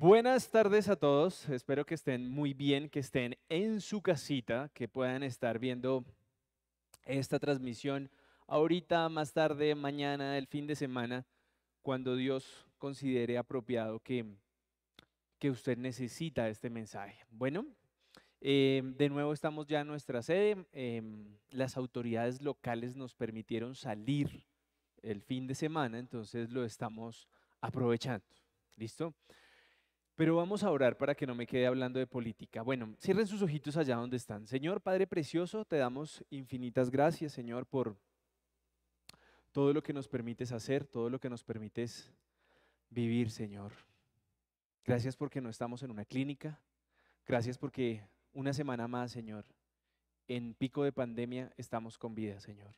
Buenas tardes a todos, espero que estén muy bien, que estén en su casita, que puedan estar viendo esta transmisión ahorita, más tarde, mañana, el fin de semana, cuando Dios considere apropiado que, que usted necesita este mensaje. Bueno, eh, de nuevo estamos ya en nuestra sede, em, las autoridades locales nos permitieron salir el fin de semana, entonces lo estamos aprovechando. ¿Listo? Pero vamos a orar para que no me quede hablando de política. Bueno, cierren sus ojitos allá donde están. Señor Padre Precioso, te damos infinitas gracias, Señor, por todo lo que nos permites hacer, todo lo que nos permites vivir, Señor. Gracias porque no estamos en una clínica. Gracias porque una semana más, Señor, en pico de pandemia estamos con vida, Señor.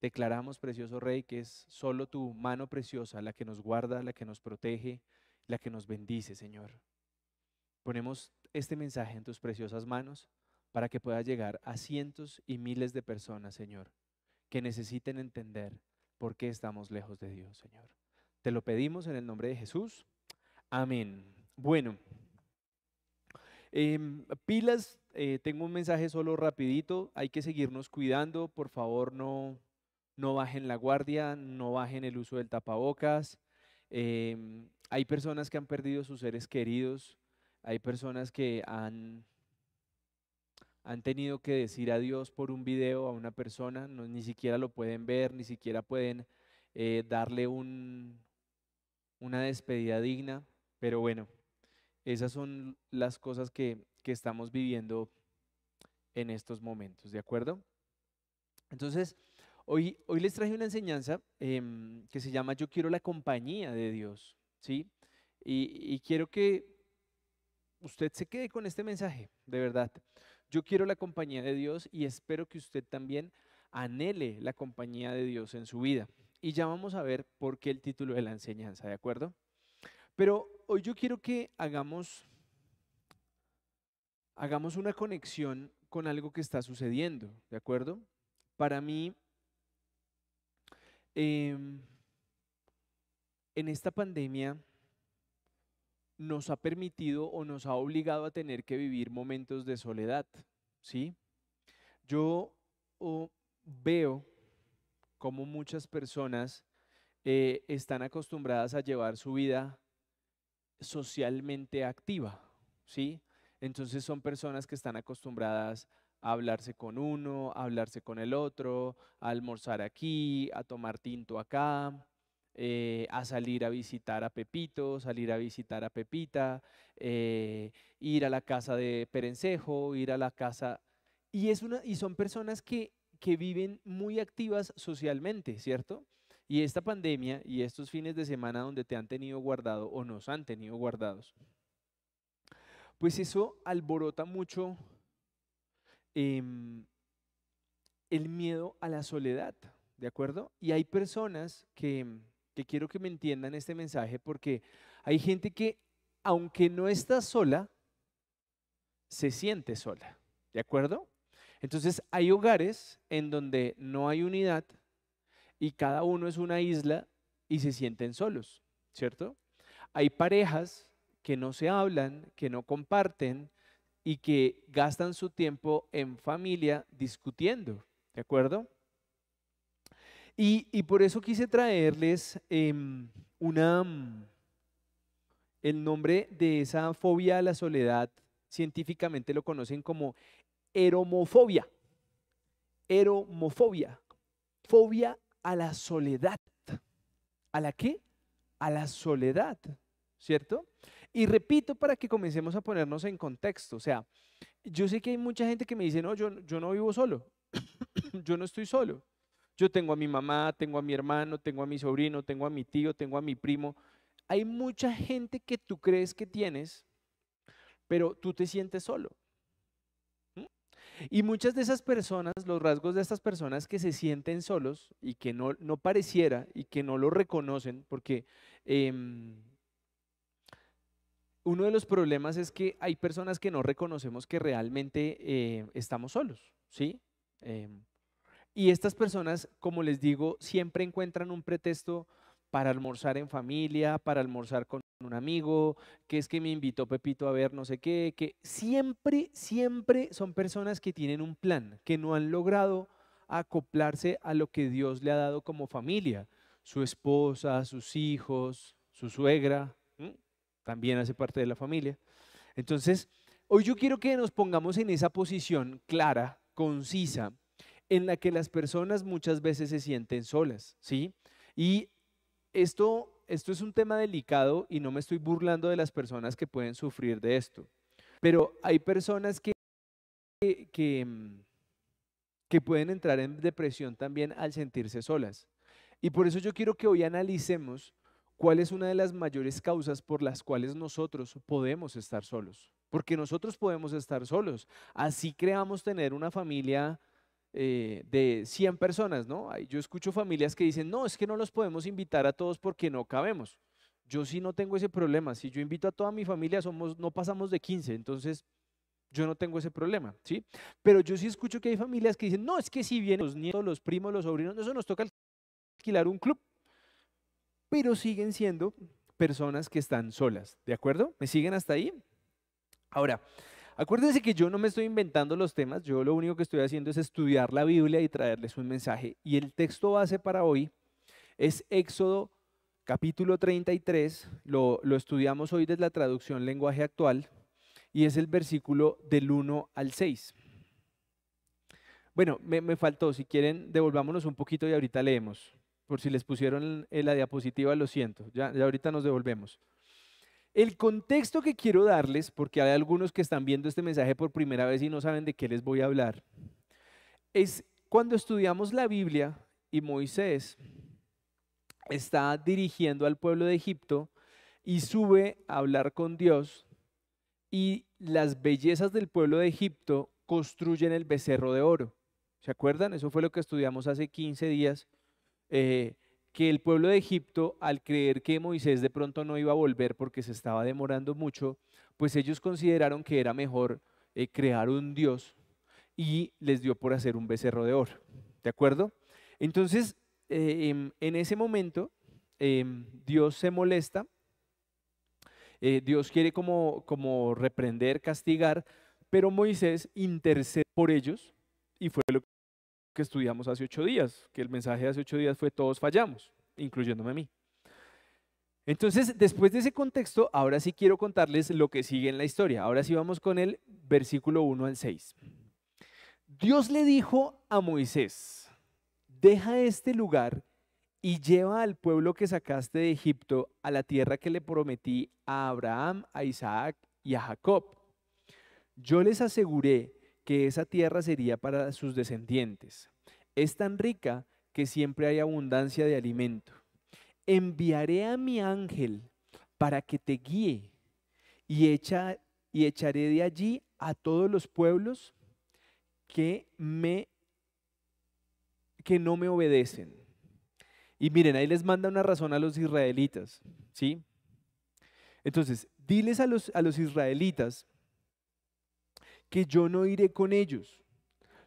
Declaramos, precioso Rey, que es solo tu mano preciosa la que nos guarda, la que nos protege, la que nos bendice, Señor. Ponemos este mensaje en tus preciosas manos para que pueda llegar a cientos y miles de personas, Señor, que necesiten entender por qué estamos lejos de Dios, Señor. Te lo pedimos en el nombre de Jesús. Amén. Bueno, em, pilas, eh, tengo un mensaje solo rapidito. Hay que seguirnos cuidando. Por favor, no, no bajen la guardia, no bajen el uso del tapabocas. Em, hay personas que han perdido sus seres queridos, hay personas que han, han tenido que decir adiós por un video a una persona, no, ni siquiera lo pueden ver, ni siquiera pueden eh, darle un, una despedida digna, pero bueno, esas son las cosas que, que estamos viviendo en estos momentos, ¿de acuerdo? Entonces, hoy, hoy les traje una enseñanza em, que se llama Yo quiero la compañía de Dios. ¿sí? Y, quiero que usted se quede con este mensaje, de verdad. Yo quiero la compañía de Dios y espero que usted también anhele la compañía de Dios en su vida. Y ya vamos a ver por qué el título de la enseñanza, ¿de acuerdo? Pero hoy yo quiero que hagamos, hagamos una conexión con algo que está sucediendo, ¿de acuerdo? Para mí, em, en esta pandemia nos ha permitido o nos ha obligado a tener que vivir momentos de soledad, ¿sí? Yo veo como muchas personas eh, están acostumbradas a llevar su vida socialmente activa, ¿sí? Entonces son personas que están acostumbradas a hablarse con uno, hablarse con el otro, a almorzar aquí, a tomar tinto acá, eh, a salir a visitar a Pepito, salir a visitar a Pepita, eh, ir a la casa de Perencejo, ir a la casa... Y, es una, y son personas que, que viven muy activas socialmente, ¿cierto? Y esta pandemia y estos fines de semana donde te han tenido guardado o nos han tenido guardados, pues eso alborota mucho em, el miedo a la soledad, ¿de acuerdo? Y hay personas que que quiero que me entiendan este mensaje porque hay gente que, aunque no está sola, se siente sola. ¿De acuerdo? Entonces hay hogares en donde no hay unidad y cada uno es una isla y se sienten solos, ¿cierto? Hay parejas que no se hablan, que no comparten y que gastan su tiempo en familia discutiendo, ¿de acuerdo? Y, por eso quise traerles em, una, mm, el nombre de esa fobia a la soledad, científicamente lo conocen como eromofobia. Eromofobia. Fobia a la soledad. ¿A la qué? A la soledad, ¿cierto? Y repito para que comencemos a ponernos en contexto. O sea, yo sé que hay mucha gente que me dice, no, yo, yo no vivo solo. yo no estoy solo. Yo tengo a mi mamá, tengo a mi hermano, tengo a mi sobrino, tengo a mi tío, tengo a mi primo. Hay mucha gente que tú crees que tienes, pero tú te sientes solo. Y muchas de esas personas, los rasgos de estas personas que se sienten solos y que no, no pareciera y que no lo reconocen, porque em, uno de los problemas es que hay personas que no reconocemos que realmente eh, estamos solos, ¿sí? Em, y estas personas, como les digo, siempre encuentran un pretexto para almorzar en familia, para almorzar con un amigo, que es que me invitó Pepito a ver no sé qué, que siempre, siempre son personas que tienen un plan, que no han logrado acoplarse a lo que Dios le ha dado como familia. Su esposa, sus hijos, su suegra, también hace parte de la familia. Entonces, hoy yo quiero que nos pongamos en esa posición clara, concisa, en la que las personas muchas veces se sienten solas, ¿sí? Y esto, esto es un tema delicado y no me estoy burlando de las personas que pueden sufrir de esto, pero hay personas que, que, que pueden entrar en depresión también al sentirse solas. Y por eso yo quiero que hoy analicemos cuál es una de las mayores causas por las cuales nosotros podemos estar solos. Porque nosotros podemos estar solos. Así creamos tener una familia eh, de 100 personas, ¿no? Yo escucho familias que dicen, no, es que no los podemos invitar a todos porque no cabemos. Yo sí no tengo ese problema. Si yo invito a toda mi familia, somos, no pasamos de 15, entonces yo no tengo ese problema, ¿sí? Pero yo sí escucho que hay familias que dicen, no, es que si vienen los nietos, los primos, los sobrinos, eso nos toca alquilar un club. Pero siguen siendo personas que están solas, ¿de acuerdo? ¿Me siguen hasta ahí? Ahora, Acuérdense que yo no me estoy inventando los temas, yo lo único que estoy haciendo es estudiar la Biblia y traerles un mensaje. Y el texto base para hoy es Éxodo capítulo 33, lo, lo estudiamos hoy desde la traducción lenguaje actual, y es el versículo del 1 al 6. Bueno, me, faltó, si quieren, devolvámonos un poquito y ahorita leemos. Por si les pusieron en la diapositiva, lo siento, ya, ya ahorita nos devolvemos. El contexto que quiero darles, porque hay algunos que están viendo este mensaje por primera vez y no saben de qué les voy a hablar, es cuando estudiamos la Biblia y Moisés está dirigiendo al pueblo de Egipto y sube a hablar con Dios y las bellezas del pueblo de Egipto construyen el becerro de oro. ¿Se acuerdan? Eso fue lo que estudiamos hace 15 días. Eh, que el pueblo de Egipto, al creer que Moisés de pronto no iba a volver porque se estaba demorando mucho, pues ellos consideraron que era mejor eh, crear un dios y les dio por hacer un becerro de oro. ¿De acuerdo? Entonces, eh, em, en ese momento, em, Dios se molesta, Dios quiere como, como reprender, castigar, pero Moisés intercede por ellos y fue lo que estudiamos hace ocho días, que el mensaje de hace ocho días fue todos fallamos, incluyéndome a mí. Entonces, después de ese contexto, ahora sí quiero contarles lo que sigue en la historia. Ahora sí vamos con el versículo 1 al 6. Dios le dijo a Moisés, deja este lugar y lleva al pueblo que sacaste de Egipto a la tierra que le prometí a Abraham, a Isaac y a Jacob. Yo les aseguré que esa tierra sería para sus descendientes. Es tan rica que siempre hay abundancia de alimento. Enviaré a mi ángel para que te guíe y, echa, y echaré de allí a todos los pueblos que no me obedecen. Y miren, ahí les manda una razón a los israelitas, ¿sí? Entonces, diles a los israelitas que yo no iré con ellos.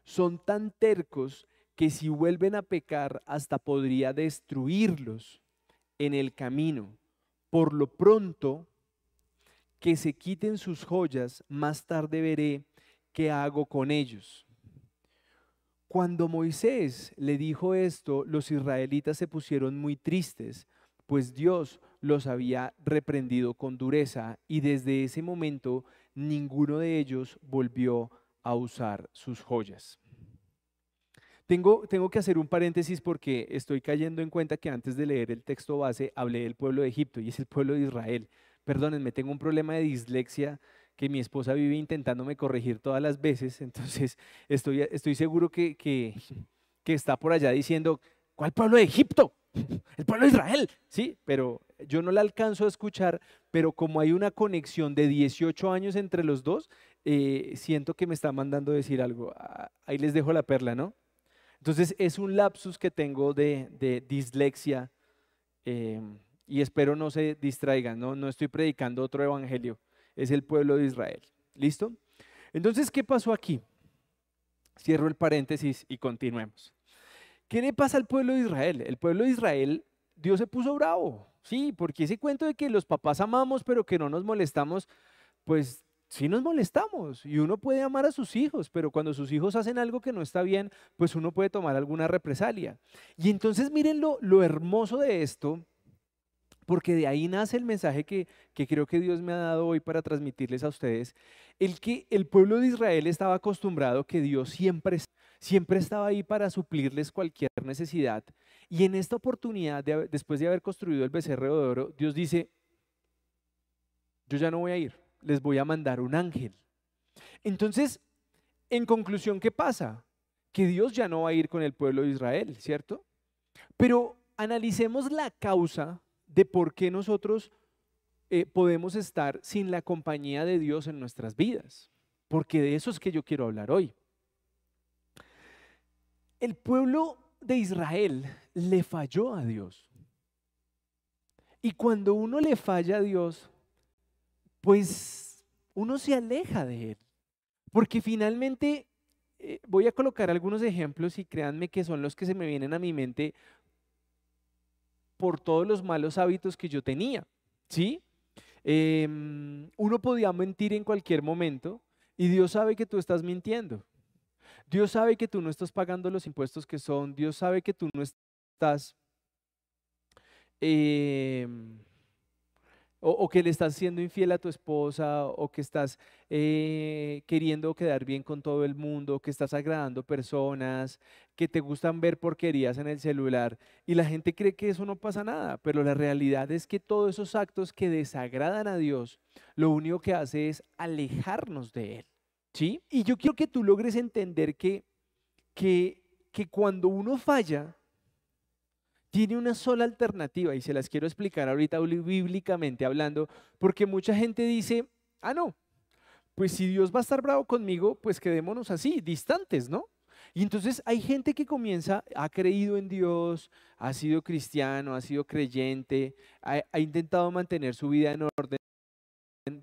Son tan tercos que si vuelven a pecar hasta podría destruirlos en el camino. Por lo pronto, que se quiten sus joyas, más tarde veré qué hago con ellos. Cuando Moisés le dijo esto, los israelitas se pusieron muy tristes, pues Dios los había reprendido con dureza y desde ese momento ninguno de ellos volvió a usar sus joyas. Tengo, tengo, que hacer un paréntesis porque estoy cayendo en cuenta que antes de leer el texto base hablé del pueblo de Egipto y es el pueblo de Israel. Perdónenme, tengo un problema de dislexia que mi esposa vive intentándome corregir todas las veces, entonces estoy, estoy seguro que, que, que está por allá diciendo, ¿cuál pueblo de Egipto? El pueblo de Israel, sí, pero yo no la alcanzo a escuchar, pero como hay una conexión de 18 años entre los dos, eh, siento que me está mandando decir algo. Ah, ahí les dejo la perla, ¿no? Entonces es un lapsus que tengo de, dislexia em, y espero no se distraigan, ¿no? no estoy predicando otro evangelio, es el pueblo de Israel. ¿Listo? Entonces, ¿qué pasó aquí? Cierro el paréntesis y continuemos. ¿Qué le pasa al pueblo de Israel? El pueblo de Israel, Dios se puso bravo. Sí, porque ese cuento de que los papás amamos pero que no nos molestamos, pues sí nos molestamos y uno puede amar a sus hijos, pero cuando sus hijos hacen algo que no está bien, pues uno puede tomar alguna represalia. Y entonces miren lo, lo hermoso de esto, porque de ahí nace el mensaje que, que, creo que Dios me ha dado hoy para transmitirles a ustedes, el que el pueblo de Israel estaba acostumbrado que Dios siempre, siempre estaba ahí para suplirles cualquier necesidad. Y en esta oportunidad, después de haber construido el becerro de oro, Dios dice, yo ya no voy a ir les voy a mandar un ángel. Entonces, en conclusión, ¿qué pasa? Que Dios ya no va a ir con el pueblo de Israel, ¿cierto? Pero analicemos la causa de por qué nosotros eh, podemos estar sin la compañía de Dios en nuestras vidas. Porque de eso es que yo quiero hablar hoy. El pueblo de Israel le falló a Dios. Y cuando uno le falla a Dios, pues uno se aleja de Él. Porque finalmente, eh, voy a colocar algunos ejemplos y créanme que son los que se me vienen a mi mente por todos los malos hábitos que yo tenía. ¿Sí? Em, uno podía mentir en cualquier momento y Dios sabe que tú estás mintiendo. Dios sabe que tú no estás pagando los impuestos que son. Dios sabe que tú no estás eh, o, que le estás siendo infiel a tu esposa, o que estás eh, queriendo quedar bien con todo el mundo, que estás agradando personas, que te gustan ver porquerías en el celular. Y la gente cree que eso no pasa nada, pero la realidad es que todos esos actos que desagradan a Dios, lo único que hace es alejarnos de Él. ¿Sí? Y yo quiero que tú logres entender que, que, que cuando uno falla, tiene una sola alternativa y se las quiero explicar ahorita bíblicamente hablando, porque mucha gente dice, ah, no, pues si Dios va a estar bravo conmigo, pues quedémonos así, distantes, ¿no? Y entonces hay gente que comienza, ha creído en Dios, ha sido cristiano, ha sido creyente, ha, intentado mantener su vida en orden,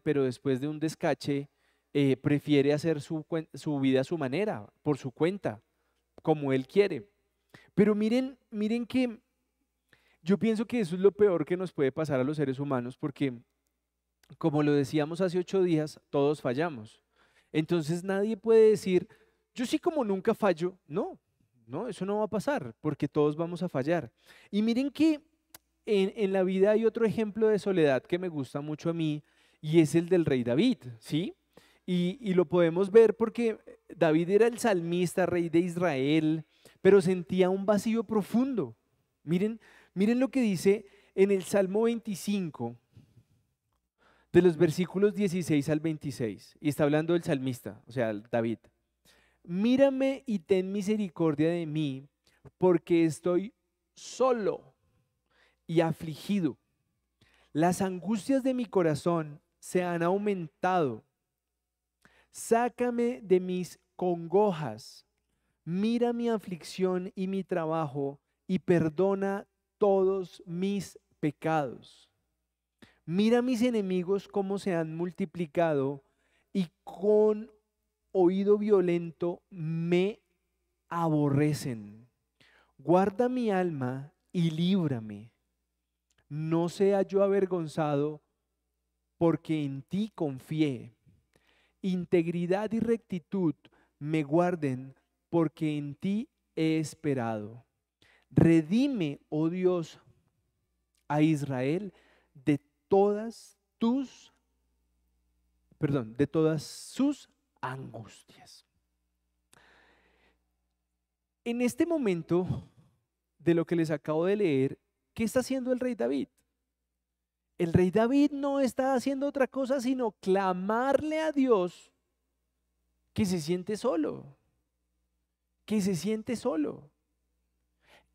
pero después de un descache eh, prefiere hacer su, su vida a su manera, por su cuenta, como él quiere. Pero miren, miren que yo pienso que eso es lo peor que nos puede pasar a los seres humanos porque, como lo decíamos hace ocho días, todos fallamos. Entonces nadie puede decir, yo sí como nunca fallo. No, no, eso no va a pasar porque todos vamos a fallar. Y miren que en, la vida hay otro ejemplo de soledad que me gusta mucho a mí y es el del rey David, ¿sí? Y, lo podemos ver porque David era el salmista, rey de Israel, pero sentía un vacío profundo. Miren, Miren lo que dice en el Salmo 25, de los versículos 16 al 26. Y está hablando del salmista, o sea, David. Mírame y ten misericordia de mí, porque estoy solo y afligido. Las angustias de mi corazón se han aumentado. Sácame de mis congojas. Mira mi aflicción y mi trabajo y perdona todos mis pecados. Mira mis enemigos cómo se han multiplicado y con oído violento me aborrecen. Guarda mi alma y líbrame. No sea yo avergonzado porque en ti confié. Integridad y rectitud me guarden porque en ti he esperado. Redime, oh Dios, a Israel de todas tus, perdón, de todas sus angustias. En este momento de lo que les acabo de leer, ¿qué está haciendo el rey David? El rey David no está haciendo otra cosa sino clamarle a Dios que se siente solo, que se siente solo.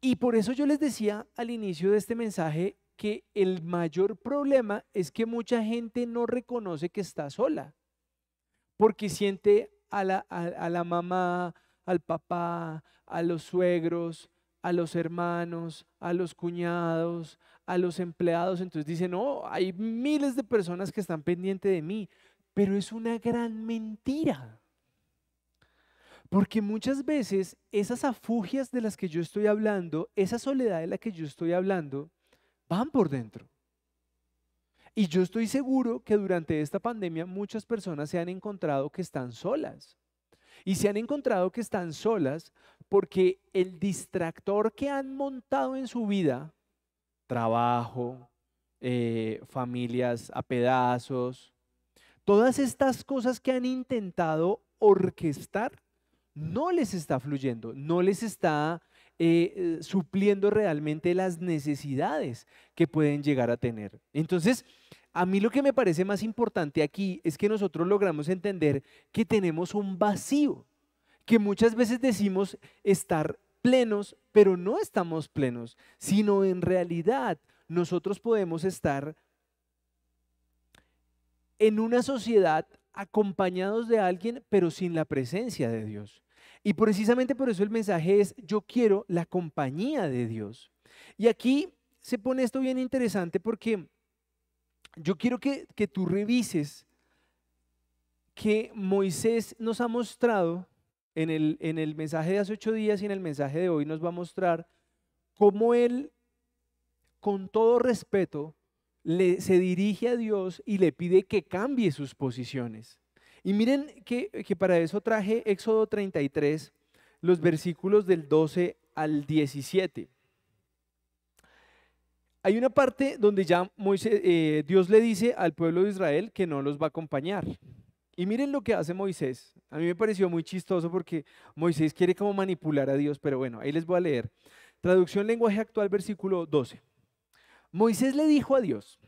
Y por eso yo les decía al inicio de este mensaje que el mayor problema es que mucha gente no reconoce que está sola, porque siente a la, a, la mamá, al papá, a los suegros, a los hermanos, a los cuñados, a los empleados. Entonces dice, no, hay miles de personas que están pendientes de mí, pero es una gran mentira. Porque muchas veces esas afugias de las que yo estoy hablando, esa soledad de la que yo estoy hablando, van por dentro. Y yo estoy seguro que durante esta pandemia muchas personas se han encontrado que están solas. Y se han encontrado que están solas porque el distractor que han montado en su vida, trabajo, eh, familias a pedazos, todas estas cosas que han intentado orquestar, no les está fluyendo, no les está eh, supliendo realmente las necesidades que pueden llegar a tener. Entonces, a mí lo que me parece más importante aquí es que nosotros logramos entender que tenemos un vacío, que muchas veces decimos estar plenos, pero no estamos plenos, sino en realidad nosotros podemos estar en una sociedad acompañados de alguien, pero sin la presencia de Dios. Y precisamente por eso el mensaje es, yo quiero la compañía de Dios. Y aquí se pone esto bien interesante porque yo quiero que, tú revises que Moisés nos ha mostrado en el, en el mensaje de hace ocho días y en el mensaje de hoy nos va a mostrar cómo él, con todo respeto, le, se dirige a Dios y le pide que cambie sus posiciones. Y miren que, que para eso traje Éxodo 33, los versículos del 12 al 17. Hay una parte donde ya Moisés, eh, Dios le dice al pueblo de Israel que no los va a acompañar. Y miren lo que hace Moisés. A mí me pareció muy chistoso porque Moisés quiere como manipular a Dios, pero bueno, ahí les voy a leer. Traducción lenguaje actual, versículo 12. Moisés le dijo a Dios,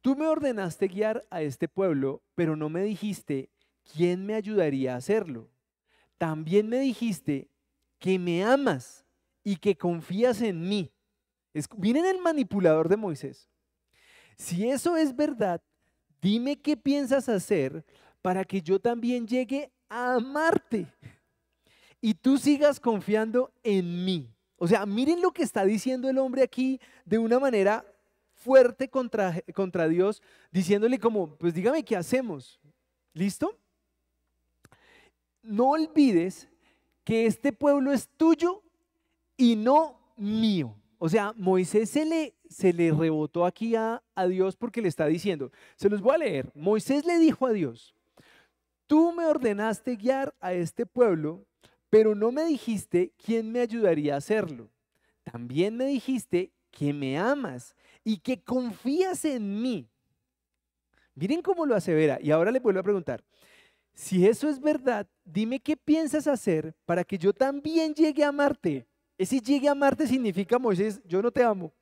Tú me ordenaste guiar a este pueblo, pero no me dijiste quién me ayudaría a hacerlo. También me dijiste que me amas y que confías en mí. Miren el manipulador de Moisés. Si eso es verdad, dime qué piensas hacer para que yo también llegue a amarte y tú sigas confiando en mí. O sea, miren lo que está diciendo el hombre aquí de una manera fuerte contra, contra Dios, diciéndole como, pues dígame qué hacemos. ¿Listo? No olvides que este pueblo es tuyo y no mío. O sea, Moisés se le, se le rebotó aquí a, a Dios porque le está diciendo, se los voy a leer, Moisés le dijo a Dios, tú me ordenaste guiar a este pueblo, pero no me dijiste quién me ayudaría a hacerlo. También me dijiste que me amas y que confías en mí. Miren cómo lo asevera. Y ahora le vuelvo a preguntar, si eso es verdad, dime qué piensas hacer para que yo también llegue a amarte. Ese llegue a amarte significa, Moisés, yo no te amo.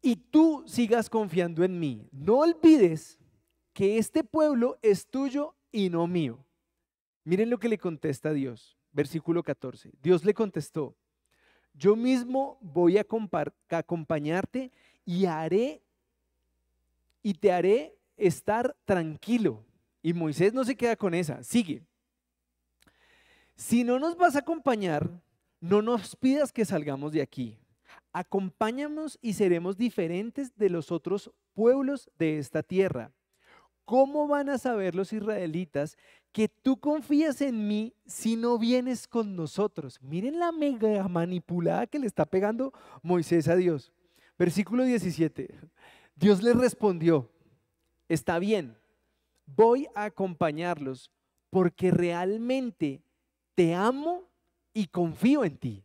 Y tú sigas confiando en mí. No olvides que este pueblo es tuyo y no mío. Miren lo que le contesta Dios. Versículo 14. Dios le contestó, yo mismo voy a acompañarte y haré y te haré estar tranquilo. Y Moisés no se queda con esa, sigue. Si no nos vas a acompañar, no nos pidas que salgamos de aquí. Acompáñanos y seremos diferentes de los otros pueblos de esta tierra. ¿Cómo van a saber los israelitas que tú confías en mí si no vienes con nosotros? Miren la mega manipulada que le está pegando Moisés a Dios. Versículo 17. Dios le respondió, está bien, voy a acompañarlos porque realmente te amo y confío en ti.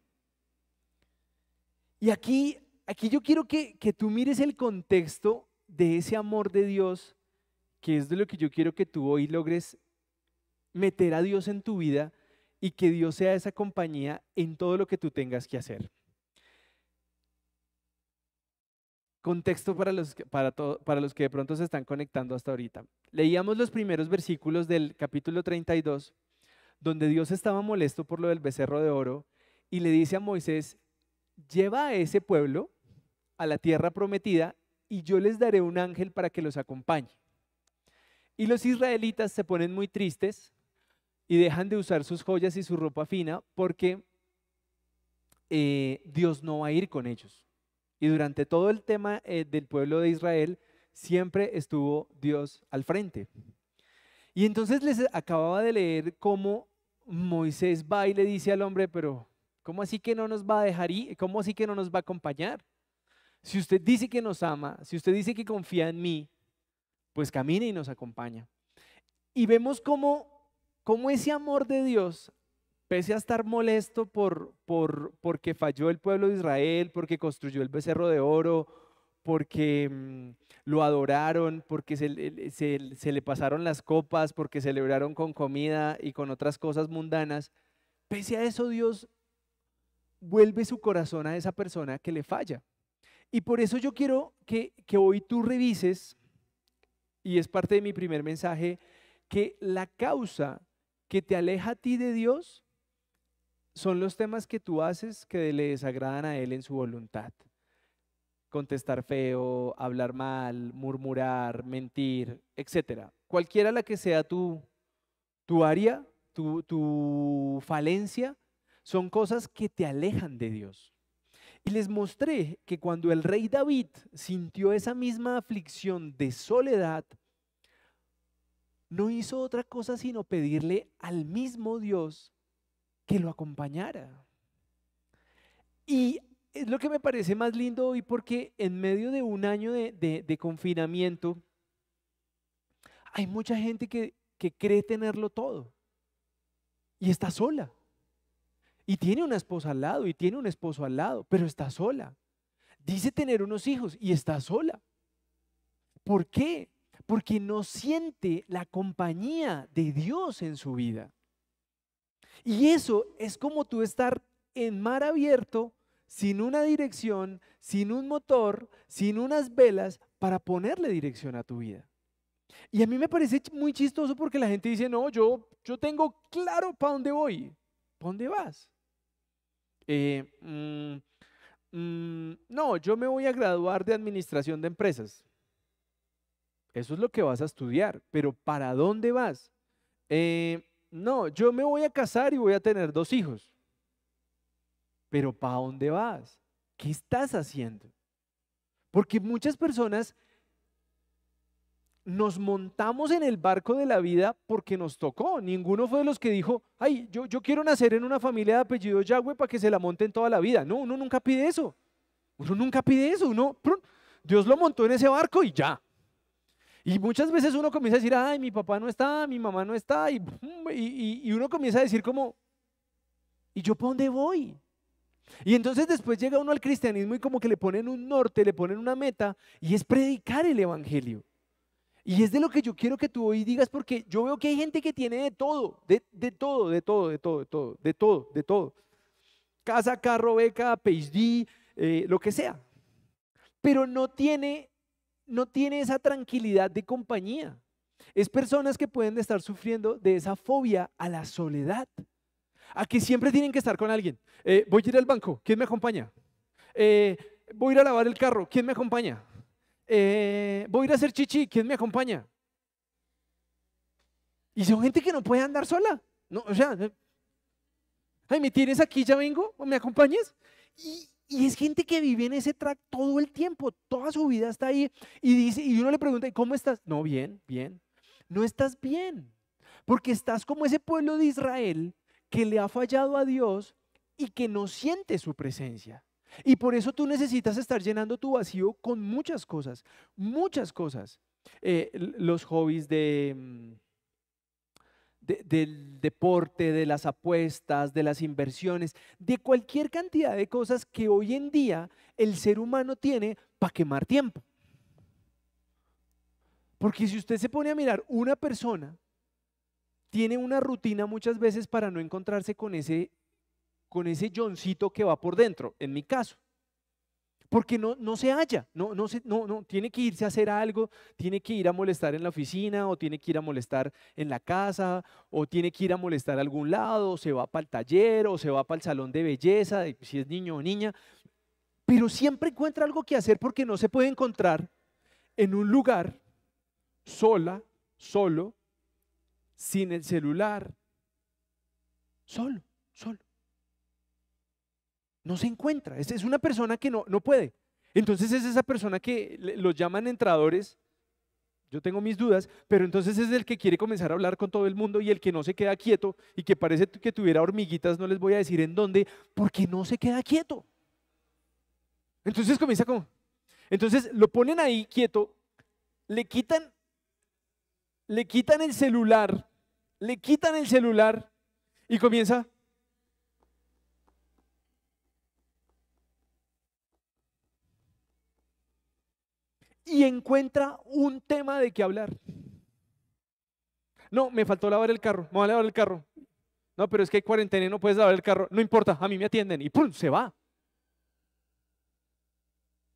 Y aquí, aquí yo quiero que, que tú mires el contexto de ese amor de Dios que es de lo que yo quiero que tú hoy logres meter a Dios en tu vida y que Dios sea esa compañía en todo lo que tú tengas que hacer. Contexto para los, para, para los que de pronto se están conectando hasta ahorita. Leíamos los primeros versículos del capítulo 32, donde Dios estaba molesto por lo del becerro de oro y le dice a Moisés, lleva a ese pueblo a la tierra prometida y yo les daré un ángel para que los acompañe. Y los israelitas se ponen muy tristes y dejan de usar sus joyas y su ropa fina porque eh, Dios no va a ir con ellos. Y durante todo el tema eh, del pueblo de Israel, siempre estuvo Dios al frente. Y entonces les acababa de leer cómo Moisés va y le dice al hombre, pero ¿cómo así que no nos va a dejar ir? ¿Cómo así que no nos va a acompañar? si usted dice que nos ama, si usted dice que confía en mí, pues camine y nos acompaña. Y vemos cómo, cómo ese amor de Dios, pese a estar molesto por, por, porque falló el pueblo de Israel, porque construyó el becerro de oro, porque mm, lo adoraron, porque se, se, le pasaron las copas, porque celebraron con comida y con otras cosas mundanas, pese a eso Dios vuelve su corazón a esa persona que le falla. Y por eso yo quiero que, hoy tú revises, y es parte de mi primer mensaje, que la causa que te aleja a ti de Dios son los temas que tú haces que le desagradan a Él en su voluntad. Contestar feo, hablar mal, murmurar, mentir, etc. Cualquiera la que sea tu, tu área, tu, tu falencia, son cosas que te alejan de Dios. Y les mostré que cuando el rey David sintió esa misma aflicción de soledad, no hizo otra cosa sino pedirle al mismo Dios que lo acompañara. Y es lo que me parece más lindo hoy porque en medio de un año de, confinamiento hay mucha gente que, que cree tenerlo todo y está sola. Y tiene una esposa al lado y tiene un esposo al lado, pero está sola. Dice tener unos hijos y está sola. ¿Por qué? Porque no siente la compañía de Dios en su vida. Y eso es como tú estar en mar abierto, sin una dirección, sin un motor, sin unas velas para ponerle dirección a tu vida. Y a mí me parece muy chistoso porque la gente dice, no, yo, yo tengo claro para dónde voy. ¿Para dónde vas? Eh, mm, mm, no, yo me voy a graduar de administración de empresas. Eso es lo que vas a estudiar, pero ¿para dónde vas? Eh, no, yo me voy a casar y voy a tener dos hijos. Pero ¿para dónde vas? ¿Qué estás haciendo? Porque muchas personas nos montamos en el barco de la vida porque nos tocó. Ninguno fue de los que dijo, ay, yo, yo quiero nacer en una familia de apellido Yahweh para que se la monten toda la vida. No, uno nunca pide eso. Uno nunca pide eso. Uno, Dios lo montó en ese barco y ya. Y muchas veces uno comienza a decir, ay, mi papá no está, mi mamá no está, y, y, y uno comienza a decir como, ¿y yo para dónde voy? Y entonces después llega uno al cristianismo y como que le ponen un norte, le ponen una meta, y es predicar el Evangelio. Y es de lo que yo quiero que tú hoy digas, porque yo veo que hay gente que tiene de todo, de, todo, de todo, de todo, de todo, de todo, de todo. Casa, carro, beca, PhD, eh, lo que sea. Pero no tiene, no tiene esa tranquilidad de compañía. Es personas que pueden estar sufriendo de esa fobia a la soledad. A que siempre tienen que estar con alguien. Eh, voy a ir al banco, ¿quién me acompaña? Eh, voy a ir a lavar el carro, ¿quién me acompaña? Eh, voy a ir a hacer chichi, ¿quién me acompaña? Y son gente que no puede andar sola. No, o sea, ay, ¿me tienes aquí? ¿Ya vengo? ¿O me acompañas? Y, es gente que vive en ese track todo el tiempo, toda su vida está ahí. Y, dice, y uno le pregunta, ¿cómo estás? No, bien, bien. No estás bien. Porque estás como ese pueblo de Israel que le ha fallado a Dios y que no siente su presencia. Y por eso tú necesitas estar llenando tu vacío con muchas cosas, muchas cosas. Eh, los hobbies de, mm, del deporte, de las apuestas, de las inversiones, de cualquier cantidad de cosas que hoy en día el ser humano tiene para quemar tiempo. Porque si usted se pone a mirar, una persona tiene una rutina muchas veces para no encontrarse con ese con ese que va por dentro, en mi caso. Porque no, no se halla, no, no, no, no, tiene que irse a hacer algo, tiene que ir a molestar en la oficina, o tiene que ir a molestar en la casa, o tiene que ir a molestar a algún lado, se va para el taller, o se va para el salón de belleza, si es niño o niña, pero siempre encuentra algo que hacer porque no se puede encontrar en un lugar sola, solo, sin el celular, solo, solo no se encuentra. Es, una persona que no, no puede. Entonces es esa persona que los llaman entradores. Yo tengo mis dudas, pero entonces es el que quiere comenzar a hablar con todo el mundo y el que no se queda quieto y que parece que tuviera hormiguitas, no les voy a decir en dónde, porque no se queda quieto. Entonces comienza como, Entonces lo ponen ahí quieto, le quitan, le quitan el celular, le quitan el celular y comienza. Y encuentra un tema de qué hablar. No, me faltó lavar el carro, me voy a lavar el carro. No, pero es que hay cuarentena y no puedes lavar el carro. No importa, a mí me atienden y ¡pum! se va.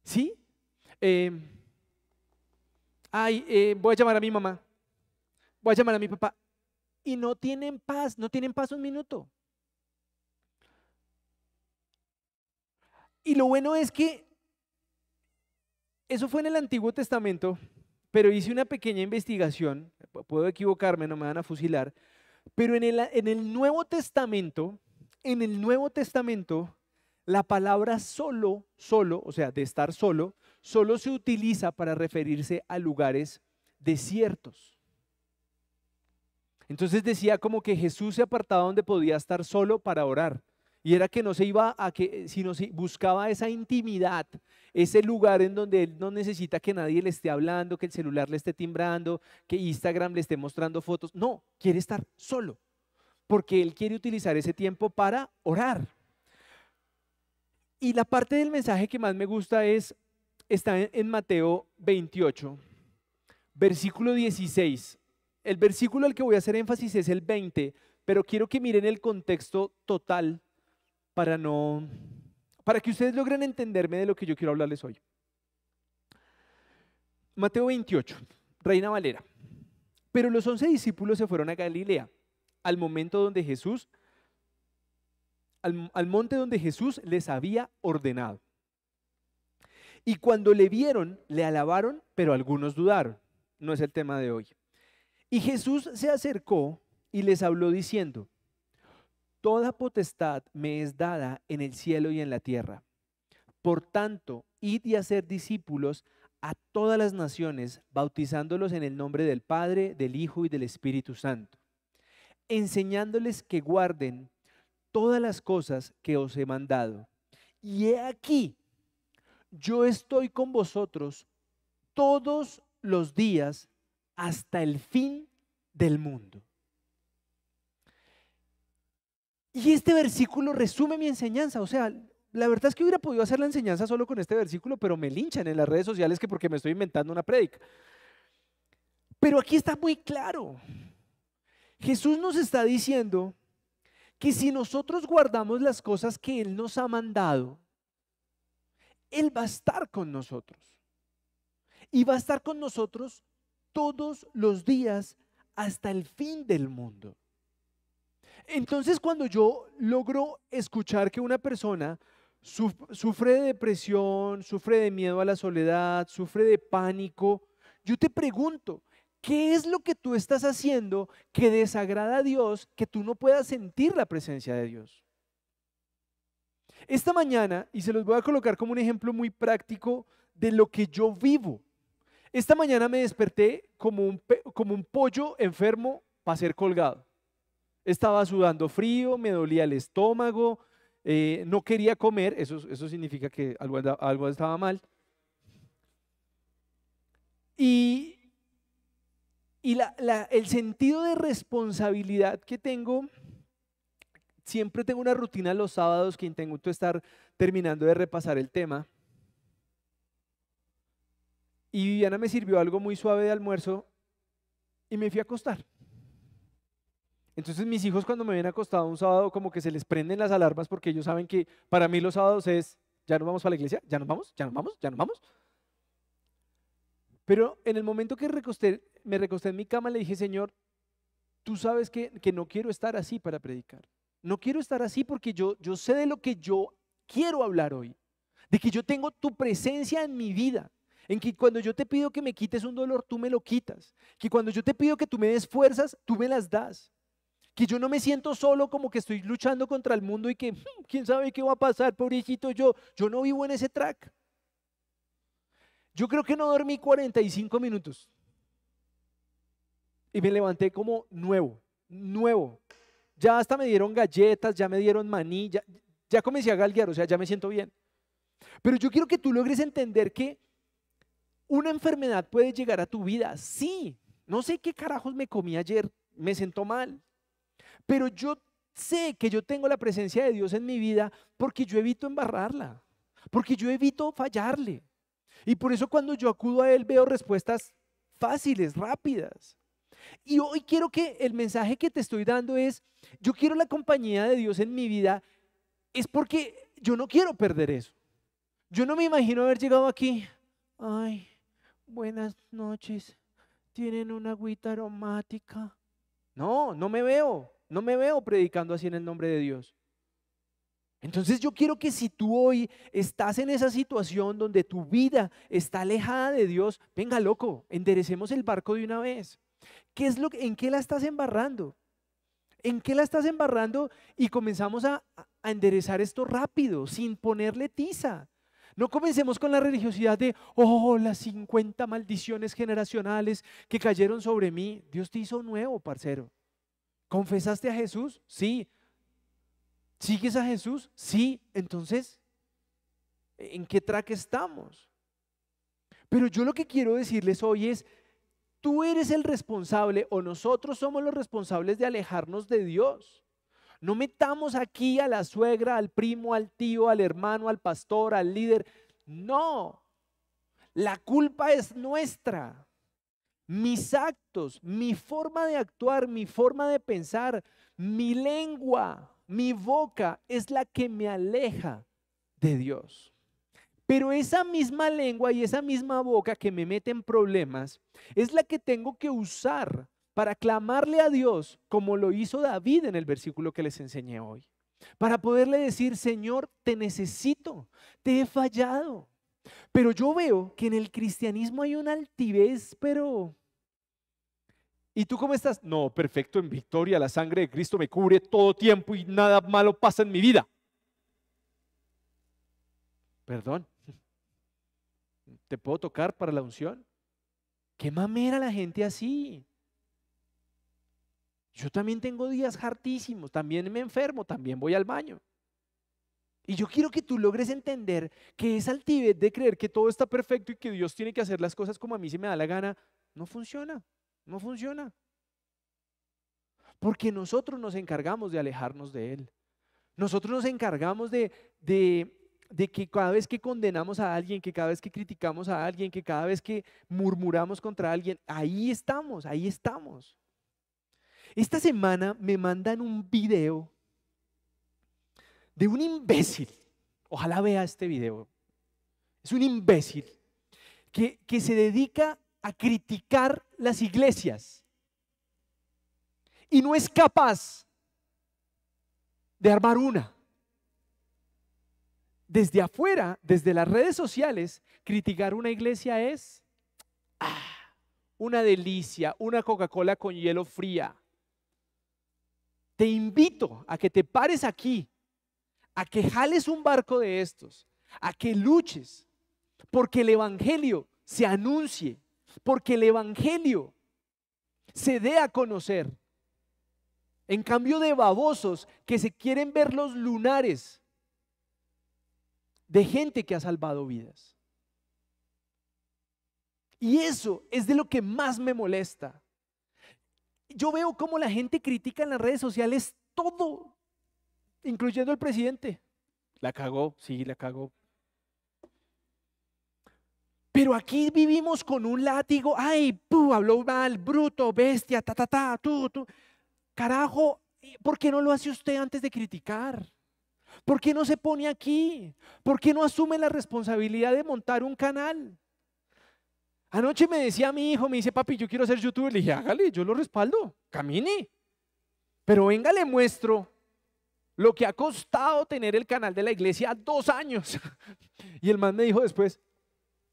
¿Sí? Em, ay, eh, voy a llamar a mi mamá. Voy a llamar a mi papá. Y no tienen paz, no tienen paz un minuto. Y lo bueno es que eso fue en el Antiguo Testamento, pero hice una pequeña investigación, puedo equivocarme, no me van a fusilar, pero en el, en el Nuevo Testamento, en el Nuevo Testamento, la palabra solo, solo, o sea, de estar solo, solo se utiliza para referirse a lugares desiertos. Entonces decía como que Jesús se apartaba donde podía estar solo para orar. Y era que no se iba a que, sino si buscaba esa intimidad, ese lugar en donde él no necesita que nadie le esté hablando, que el celular le esté timbrando, que Instagram le esté mostrando fotos. No, quiere estar solo, porque él quiere utilizar ese tiempo para orar. Y la parte del mensaje que más me gusta es, está en Mateo 28, versículo 16. El versículo al que voy a hacer énfasis es el 20, pero quiero que miren el contexto total para no para que ustedes logren entenderme de lo que yo quiero hablarles hoy. Mateo 28, Reina Valera. Pero los once discípulos se fueron a Galilea, al momento donde Jesús, al, al monte donde Jesús les había ordenado. Y cuando le vieron, le alabaron, pero algunos dudaron. No es el tema de hoy. Y Jesús se acercó y les habló diciendo, Toda potestad me es dada en el cielo y en la tierra. Por tanto, id y hacer discípulos a todas las naciones, bautizándolos en el nombre del Padre, del Hijo y del Espíritu Santo, enseñándoles que guarden todas las cosas que os he mandado. Y he aquí, yo estoy con vosotros todos los días hasta el fin del mundo. Y este versículo resume mi enseñanza. O sea, la verdad es que hubiera podido hacer la enseñanza solo con este versículo, pero me linchan en las redes sociales que porque me estoy inventando una prédica. Pero aquí está muy claro. Jesús nos está diciendo que si nosotros guardamos las cosas que Él nos ha mandado, Él va a estar con nosotros. Y va a estar con nosotros todos los días hasta el fin del mundo. Entonces cuando yo logro escuchar que una persona sufre de depresión, sufre de miedo a la soledad, sufre de pánico, yo te pregunto, ¿qué es lo que tú estás haciendo que desagrada a Dios que tú no puedas sentir la presencia de Dios? Esta mañana, y se los voy a colocar como un ejemplo muy práctico de lo que yo vivo. Esta mañana me desperté como un, como un pollo enfermo para ser colgado. Estaba sudando frío, me dolía el estómago, eh, no quería comer, eso, eso significa que algo, algo estaba mal. Y, y el sentido de responsabilidad que tengo, siempre tengo una rutina los sábados que intento estar terminando de repasar el tema. Y Viviana me sirvió algo muy suave de almuerzo y me fui a acostar. Entonces mis hijos cuando me ven acostado un sábado como que se les prenden las alarmas porque ellos saben que para mí los sábados es, ya nos vamos para la iglesia, ya nos vamos, ya nos vamos, ya nos vamos. Pero en el momento que me recosté en mi cama le dije, Señor, tú sabes que, que, no quiero estar así para predicar. No quiero estar así porque yo, yo sé de lo que yo quiero hablar hoy. De que yo tengo tu presencia en mi vida. En que cuando yo te pido que me quites un dolor, tú me lo quitas. Que cuando yo te pido que tú me des fuerzas, tú me las das que yo no me siento solo como que estoy luchando contra el mundo y que hmm, quién sabe qué va a pasar, pobrecito yo, yo no vivo en ese track. Yo creo que no dormí 45 minutos. Y me levanté como nuevo, nuevo. Ya hasta me dieron galletas, ya me dieron maní, ya, ya comencé a galguear, o sea, ya me siento bien. Pero yo quiero que tú logres entender que Una enfermedad puede llegar a tu vida, sí. No sé qué carajos me comí ayer, me sentó mal. Pero yo sé que yo tengo la presencia de Dios en mi vida porque yo evito embarrarla, porque yo evito fallarle. Y por eso cuando yo acudo a Él veo respuestas fáciles, rápidas. Y hoy quiero que el mensaje que te estoy dando es, yo quiero la compañía de Dios en mi vida, es porque yo no quiero perder eso. Yo no me imagino haber llegado aquí, ay, buenas noches, tienen una agüita aromática. No, no me veo, no me veo predicando así en el nombre de Dios. Entonces yo quiero que si tú hoy estás en esa situación donde tu vida está alejada de Dios, venga loco, enderecemos el barco de una vez. ¿Qué es lo en qué la estás embarrando? ¿En qué la estás embarrando? Y comenzamos a, a enderezar esto rápido, sin ponerle tiza. No comencemos con la religiosidad de, oh, las 50 maldiciones generacionales que cayeron sobre mí. Dios te hizo nuevo, parcero. ¿Confesaste a Jesús? Sí. ¿Sigues a Jesús? Sí. Entonces, ¿en qué track estamos? Pero yo lo que quiero decirles hoy es, tú eres el responsable o nosotros somos los responsables de alejarnos de Dios. No metamos aquí a la suegra, al primo, al tío, al hermano, al pastor, al líder. No, la culpa es nuestra. Mis actos, mi forma de actuar, mi forma de pensar, mi lengua, mi boca es la que me aleja de Dios. Pero esa misma lengua y esa misma boca que me mete en problemas es la que tengo que usar para clamarle a Dios como lo hizo David en el versículo que les enseñé hoy. Para poderle decir, Señor, te necesito, te he fallado. Pero yo veo que en el cristianismo hay una altivez, pero... ¿Y tú cómo estás? No, perfecto, en victoria, la sangre de Cristo me cubre todo tiempo y nada malo pasa en mi vida. Perdón. ¿Te puedo tocar para la unción? ¿Qué mamera la gente así? Yo también tengo días hartísimos, también me enfermo, también voy al baño. Y yo quiero que tú logres entender que esa altivez de creer que todo está perfecto y que Dios tiene que hacer las cosas como a mí se me da la gana, no funciona, no funciona. Porque nosotros nos encargamos de alejarnos de Él. Nosotros nos encargamos de, de, de que cada vez que condenamos a alguien, que cada vez que criticamos a alguien, que cada vez que murmuramos contra alguien, ahí estamos, ahí estamos. Esta semana me mandan un video de un imbécil. Ojalá vea este video. Es un imbécil que, que se dedica a criticar las iglesias y no es capaz de armar una. Desde afuera, desde las redes sociales, criticar una iglesia es ah, una delicia, una Coca-Cola con hielo fría te invito a que te pares aquí, a que jales un barco de estos, a que luches, porque el Evangelio se anuncie, porque el Evangelio se dé a conocer. En cambio de babosos que se quieren ver los lunares de gente que ha salvado vidas. Y eso es de lo que más me molesta yo veo cómo la gente critica en las redes sociales todo, incluyendo el presidente. La cagó, sí, la cagó. Pero aquí vivimos con un látigo, ay, pu, habló mal, bruto, bestia, ta, ta, ta, tú, tú. Carajo, ¿por qué no lo hace usted antes de criticar? ¿Por qué no se pone aquí? ¿Por qué no asume la responsabilidad de montar un canal? Anoche me decía mi hijo, me dice, papi, yo quiero ser youtuber. Le dije, hágale, yo lo respaldo, camine. Pero venga, le muestro lo que ha costado tener el canal de la iglesia dos años. Y el man me dijo después,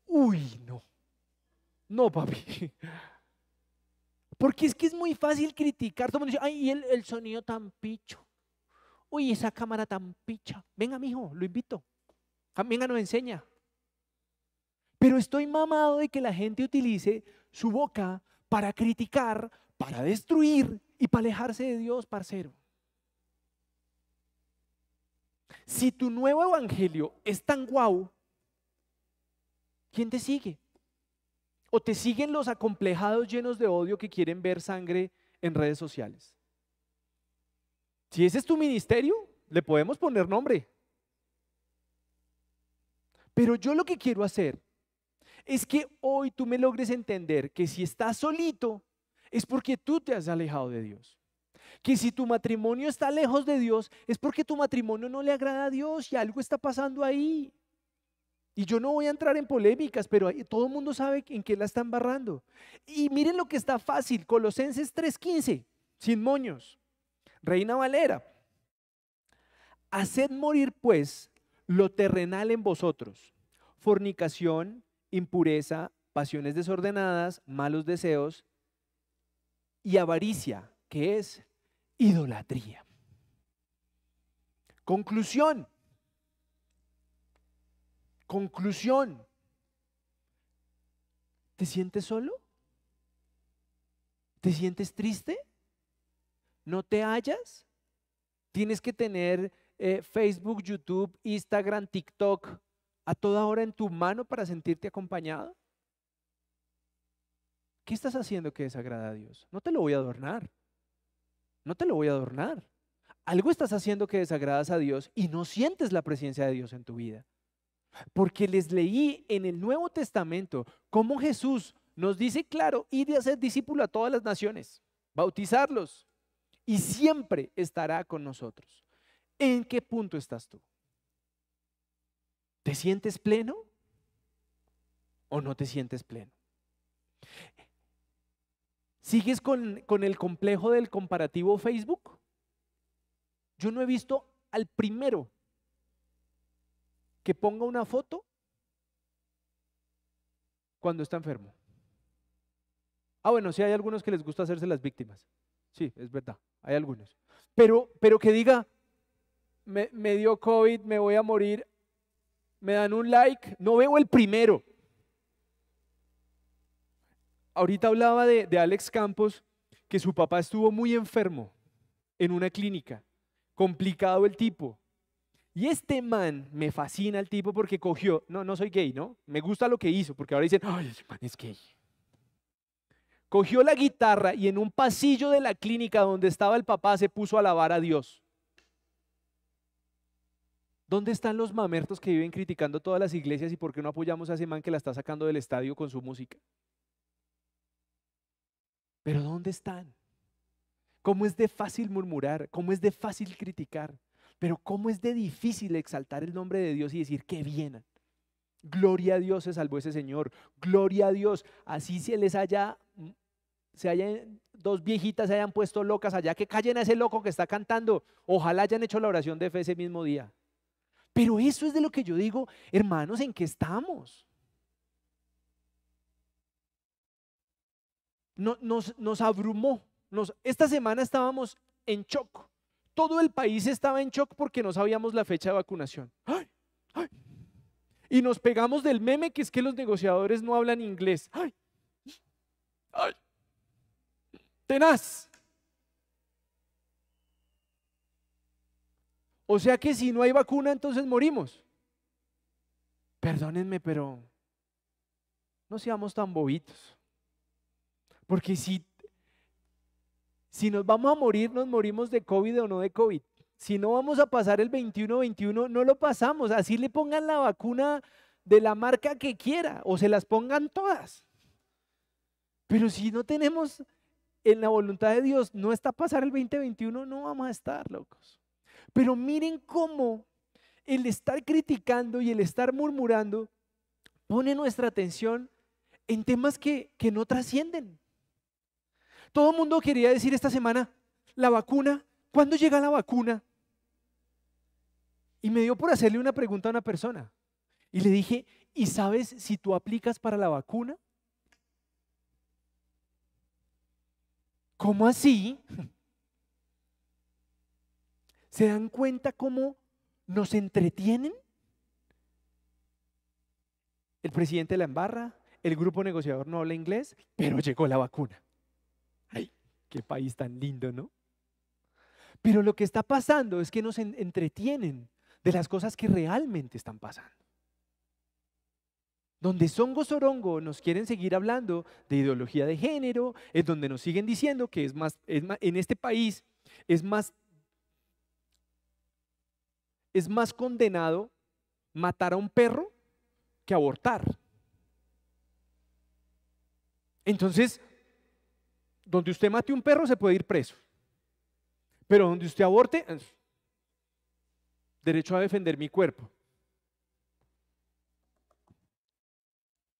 uy, no, no, papi. Porque es que es muy fácil criticar. Todo el mundo dice, ay, el, el sonido tan picho. Uy, esa cámara tan picha. Venga, mi hijo, lo invito. Venga, nos enseña. Pero estoy mamado de que la gente utilice su boca para criticar, para destruir y para alejarse de Dios, parcero. Si tu nuevo evangelio es tan guau, ¿quién te sigue? ¿O te siguen los acomplejados llenos de odio que quieren ver sangre en redes sociales? Si ese es tu ministerio, le podemos poner nombre. Pero yo lo que quiero hacer es que hoy tú me logres entender que si estás solito es porque tú te has alejado de Dios. Que si tu matrimonio está lejos de Dios es porque tu matrimonio no le agrada a Dios y algo está pasando ahí. Y yo no voy a entrar en polémicas, pero todo el mundo sabe en qué la están barrando. Y miren lo que está fácil, Colosenses 3:15, sin moños. Reina Valera. Haced morir pues lo terrenal en vosotros, fornicación, impureza, pasiones desordenadas, malos deseos y avaricia, que es idolatría. Conclusión. Conclusión. ¿Te sientes solo? ¿Te sientes triste? ¿No te hallas? ¿Tienes que tener eh, Facebook, YouTube, Instagram, TikTok a toda hora en tu mano para sentirte acompañado? ¿Qué estás haciendo que desagrada a Dios? No te lo voy a adornar. No te lo voy a adornar. Algo estás haciendo que desagradas a Dios y no sientes la presencia de Dios en tu vida. Porque les leí en el Nuevo Testamento cómo Jesús nos dice claro, ir a ser discípulo a todas las naciones, bautizarlos, y siempre estará con nosotros. ¿En qué punto estás tú? ¿Te sientes pleno o no te sientes pleno? ¿Sigues con, con el complejo del comparativo Facebook? Yo no he visto al primero que ponga una foto cuando está enfermo. Ah, bueno, sí hay algunos que les gusta hacerse las víctimas. Sí, es verdad, hay algunos. Pero, pero que diga, me, dio COVID, me voy a morir, me dan un like, no veo el primero. Ahorita hablaba de, Alex Campos, que su papá estuvo muy enfermo en una clínica, complicado el tipo, y este man, me fascina el tipo porque cogió, no, no soy gay, ¿no? Me gusta lo que hizo, porque ahora dicen, ay, ese man es gay. Cogió la guitarra y en un pasillo de la clínica donde estaba el papá se puso a alabar a Dios. ¿Dónde están los mamertos que viven criticando todas las iglesias y por qué no apoyamos a ese man que la está sacando del estadio con su música? Pero ¿dónde están? ¿Cómo es de fácil murmurar? ¿Cómo es de fácil criticar? Pero cómo es de difícil exaltar el nombre de Dios y decir que vienen. Gloria a Dios se salvó ese Señor. Gloria a Dios. Así se les haya, se hayan, dos viejitas se hayan puesto locas allá, que callen a ese loco que está cantando. Ojalá hayan hecho la oración de fe ese mismo día. Pero eso es de lo que yo digo, hermanos, ¿en qué estamos? nos, abrumó. Esta semana estábamos en shock todo el país estaba en shock porque no sabíamos la fecha de vacunación. Y nos pegamos del meme que es que los negociadores no hablan inglés. ¡Ay! ¡Ay! Tenaz. O sea que si no hay vacuna, entonces morimos. Perdónenme, pero no seamos tan bobitos. Porque si si nos vamos a morir, nos morimos de COVID o no de COVID. Si no vamos a pasar el 21-21, no lo pasamos. Así le pongan la vacuna de la marca que quiera o se las pongan todas. Pero si no tenemos en la voluntad de Dios, no está pasar el 2021, no vamos a estar locos. Pero miren cómo el estar criticando y el estar murmurando pone nuestra atención en temas que, que no trascienden. Todo el mundo quería decir esta semana, la vacuna, ¿cuándo llega la vacuna? Y me dio por hacerle una pregunta a una persona. Y le dije, ¿y sabes si tú aplicas para la vacuna? ¿Cómo así? ¿Se dan cuenta cómo nos entretienen? El presidente la embarra, el grupo negociador no habla inglés, pero llegó la vacuna. Qué país tan lindo, ¿no? Pero lo que está pasando es que nos entretienen de las cosas que realmente están pasando. donde Songo Sorongo nos quieren seguir hablando de ideología de género, es donde nos siguen diciendo que es más en este país es más, es más condenado matar a un perro que abortar. Entonces, donde usted mate un perro se puede ir preso. Pero donde usted aborte, derecho a defender mi cuerpo.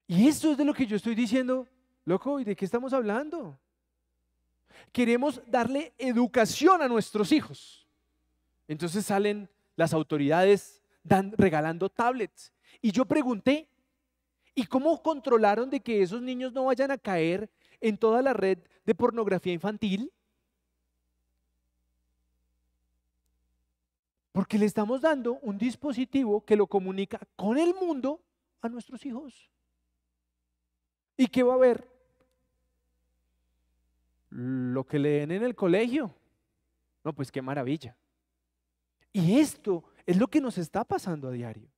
Y eso es de lo que yo estoy diciendo, loco, ¿y de qué estamos hablando? Queremos darle educación a nuestros hijos. Entonces salen las autoridades dan, regalando tablets. Y yo pregunté, ¿y cómo controlaron de que esos niños no vayan a caer en toda la red de pornografía infantil? Porque le estamos dando un dispositivo que lo comunica con el mundo a nuestros hijos. ¿Y qué va a haber? Lo que leen en el colegio. No, pues qué maravilla. Y esto es lo que nos está pasando a diario.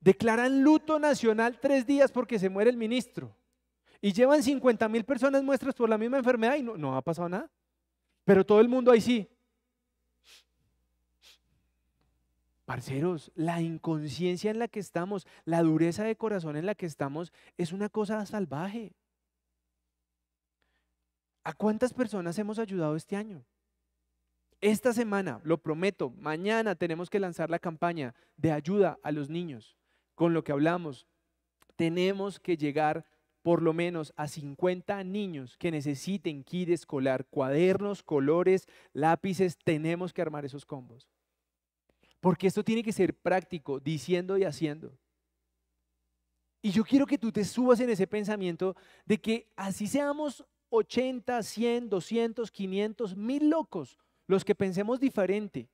Declaran luto nacional tres días porque se muere el ministro. Y llevan 50 mil personas muestras por la misma enfermedad y no, no ha pasado nada. Pero todo el mundo ahí sí. Parceros, la inconsciencia en la que estamos, la dureza de corazón en la que estamos, es una cosa salvaje. ¿A cuántas personas hemos ayudado este año? Esta semana, lo prometo, mañana tenemos que lanzar la campaña de ayuda a los niños. Con lo que hablamos, tenemos que llegar por lo menos a 50 niños que necesiten kit escolar, cuadernos, colores, lápices, tenemos que armar esos combos. Porque esto tiene que ser práctico, diciendo y haciendo. Y yo quiero que tú te subas en ese pensamiento de que así seamos 80, 100, 200, 500, mil locos, los que pensemos diferente.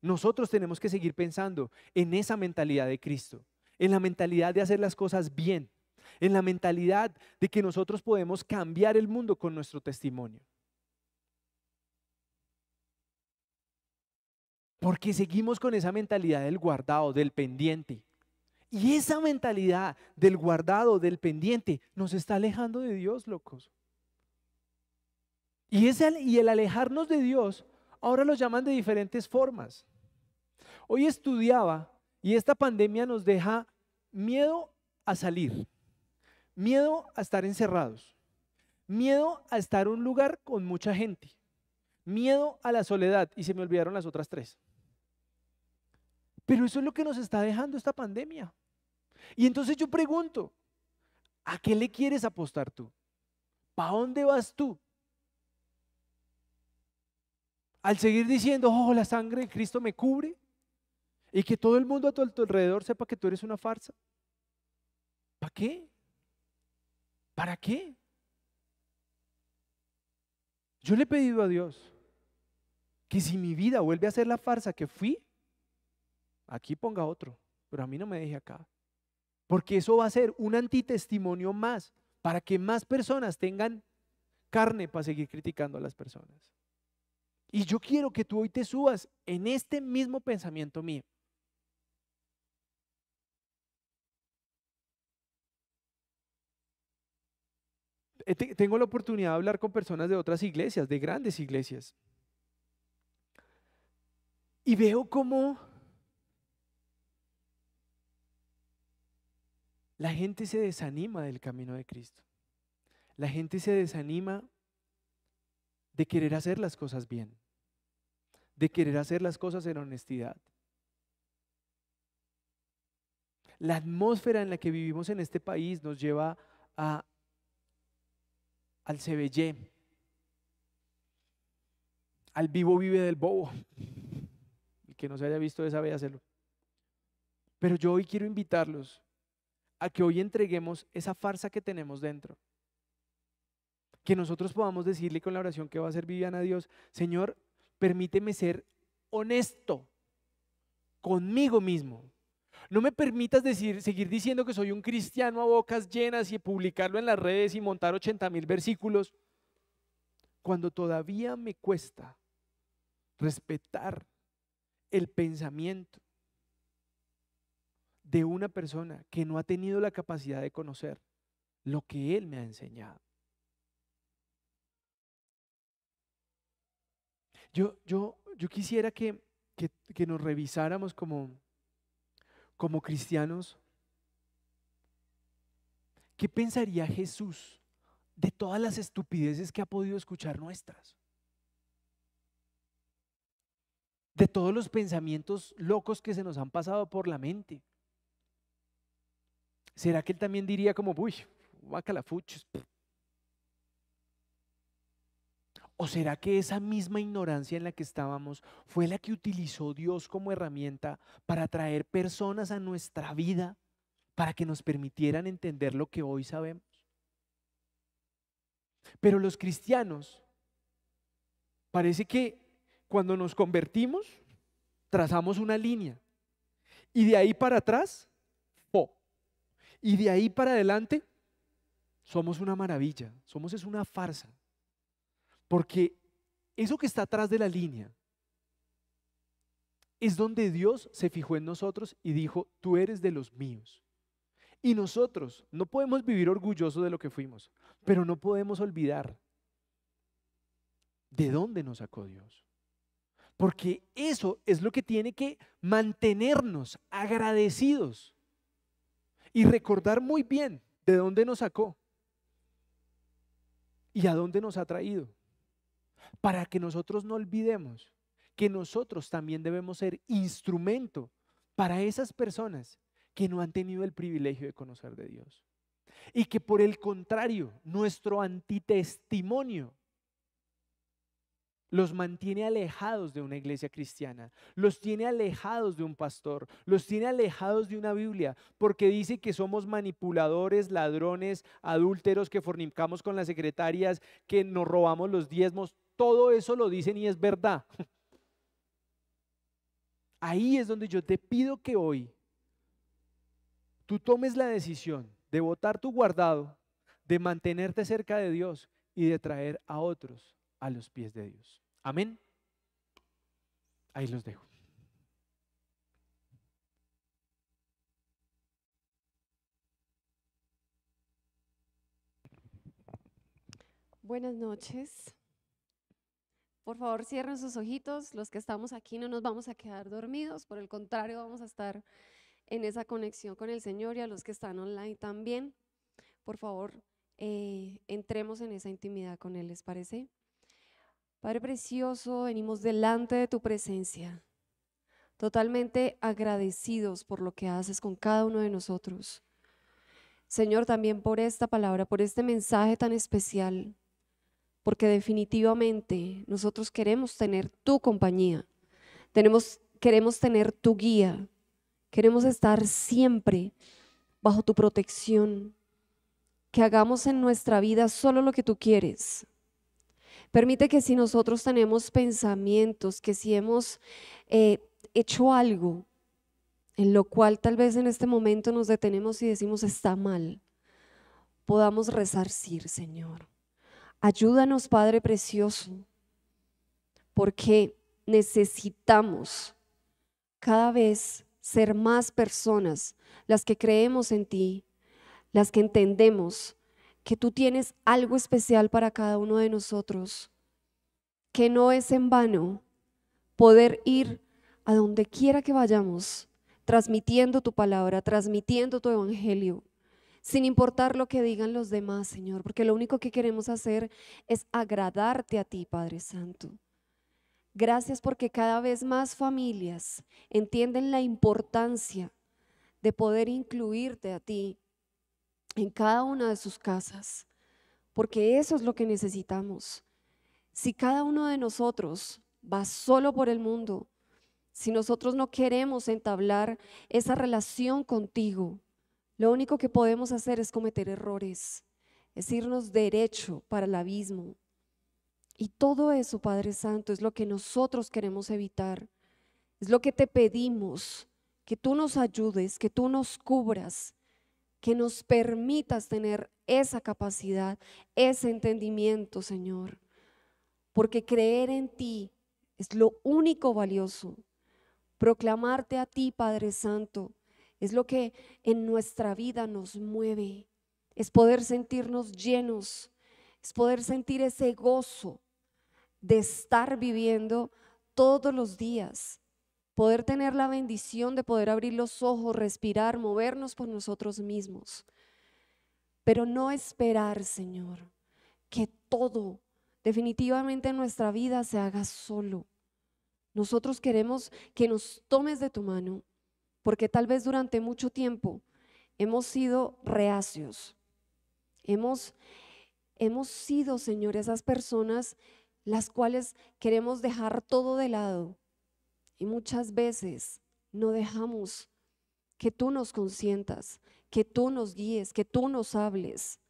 Nosotros tenemos que seguir pensando en esa mentalidad de Cristo, en la mentalidad de hacer las cosas bien, en la mentalidad de que nosotros podemos cambiar el mundo con nuestro testimonio. Porque seguimos con esa mentalidad del guardado, del pendiente. Y esa mentalidad del guardado, del pendiente, nos está alejando de Dios, locos. Y, ese, y el alejarnos de Dios, ahora lo llaman de diferentes formas. Hoy estudiaba y esta pandemia nos deja miedo a salir, miedo a estar encerrados, miedo a estar en un lugar con mucha gente, miedo a la soledad y se me olvidaron las otras tres. Pero eso es lo que nos está dejando esta pandemia. Y entonces yo pregunto, ¿a qué le quieres apostar tú? ¿Para dónde vas tú? Al seguir diciendo, oh, la sangre de Cristo me cubre y que todo el mundo a tu alrededor sepa que tú eres una farsa. ¿Para qué? ¿Para qué? Yo le he pedido a Dios que si mi vida vuelve a ser la farsa que fui, Aquí ponga otro, pero a mí no me deje acá. Porque eso va a ser un antitestimonio más para que más personas tengan carne para seguir criticando a las personas. Y yo quiero que tú hoy te subas en este mismo pensamiento mío. Eh, tengo la oportunidad de hablar con personas de otras iglesias, de grandes iglesias. Y veo cómo la gente se desanima del camino de Cristo. La gente se desanima de querer hacer las cosas bien, de querer hacer las cosas en honestidad. La atmósfera en la que vivimos en este país nos lleva a, al CBY, al vivo vive del bobo. Y que no se haya visto esa, vez hacerlo. Pero yo hoy quiero invitarlos a que hoy entreguemos esa farsa que tenemos dentro. Que nosotros podamos decirle con la oración que va a hacer Viviana a Dios, Señor, permíteme ser honesto conmigo mismo. No me permitas seguir diciendo que soy un cristiano a bocas llenas y publicarlo en las redes y montar 80 mil versículos, cuando todavía me cuesta respetar el pensamiento de una persona que no ha tenido la capacidad de conocer lo que Él me ha enseñado. Yo, yo, yo quisiera que, que, nos revisáramos como, como cristianos. ¿Qué pensaría Jesús de todas las estupideces que ha podido escuchar nuestras? De todos los pensamientos locos que se nos han pasado por la mente. ¿Será que él también diría como, uy, fuchs? ¿O será que esa misma ignorancia en la que estábamos fue la que utilizó Dios como herramienta para traer personas a nuestra vida para que nos permitieran entender lo que hoy sabemos? Pero los cristianos, parece que cuando nos convertimos, trazamos una línea. Y de ahí para atrás, po. Y de ahí para adelante, somos una maravilla. Somos es una farsa. Porque eso que está atrás de la línea es donde Dios se fijó en nosotros y dijo, tú eres de los míos. Y nosotros no podemos vivir orgullosos de lo que fuimos, pero no podemos olvidar de dónde nos sacó Dios. Porque eso es lo que tiene que mantenernos agradecidos y recordar muy bien de dónde nos sacó y a dónde nos ha traído para que nosotros no olvidemos que nosotros también debemos ser instrumento para esas personas que no han tenido el privilegio de conocer de Dios. Y que por el contrario, nuestro antitestimonio los mantiene alejados de una iglesia cristiana, los tiene alejados de un pastor, los tiene alejados de una Biblia, porque dice que somos manipuladores, ladrones, adúlteros, que fornicamos con las secretarias, que nos robamos los diezmos, todo eso lo dicen y es verdad. Ahí es donde yo te pido que hoy tú tomes la decisión de votar tu guardado, de mantenerte cerca de Dios y de traer a otros a los pies de Dios. Amén. Ahí los dejo. Buenas noches. Por favor, cierren sus ojitos. Los que estamos aquí no nos vamos a quedar dormidos, por el contrario, vamos a estar en esa conexión con el Señor y a los que están online también. Por favor, eh, entremos en esa intimidad con Él, ¿les parece? Padre Precioso, venimos delante de tu presencia, totalmente agradecidos por lo que haces con cada uno de nosotros. Señor, también por esta palabra, por este mensaje tan especial porque definitivamente nosotros queremos tener tu compañía, tenemos, queremos tener tu guía, queremos estar siempre bajo tu protección, que hagamos en nuestra vida solo lo que tú quieres. Permite que si nosotros tenemos pensamientos, que si hemos eh, hecho algo en lo cual tal vez en este momento nos detenemos y decimos está mal, podamos resarcir, Señor. Ayúdanos, Padre Precioso, porque necesitamos cada vez ser más personas las que creemos en ti, las que entendemos que tú tienes algo especial para cada uno de nosotros, que no es en vano poder ir a donde quiera que vayamos, transmitiendo tu palabra, transmitiendo tu evangelio sin importar lo que digan los demás, Señor, porque lo único que queremos hacer es agradarte a ti, Padre Santo. Gracias porque cada vez más familias entienden la importancia de poder incluirte a ti en cada una de sus casas, porque eso es lo que necesitamos. Si cada uno de nosotros va solo por el mundo, si nosotros no queremos entablar esa relación contigo, lo único que podemos hacer es cometer errores, es irnos derecho para el abismo. Y todo eso, Padre Santo, es lo que nosotros queremos evitar. Es lo que te pedimos, que tú nos ayudes, que tú nos cubras, que nos permitas tener esa capacidad, ese entendimiento, Señor. Porque creer en ti es lo único valioso. Proclamarte a ti, Padre Santo, es lo que en nuestra vida nos mueve, es poder sentirnos llenos, es poder sentir ese gozo de estar viviendo todos los días, poder tener la bendición de poder abrir los ojos, respirar, movernos por nosotros mismos. Pero no esperar, Señor, que todo definitivamente en nuestra vida se haga solo. Nosotros queremos que nos tomes de tu mano, porque tal vez durante mucho tiempo hemos sido reacios. Hemos, hemos sido, Señor, esas personas las cuales queremos dejar todo de lado. Y muchas veces no dejamos que tú nos consientas, que tú nos guíes, que tú nos hables.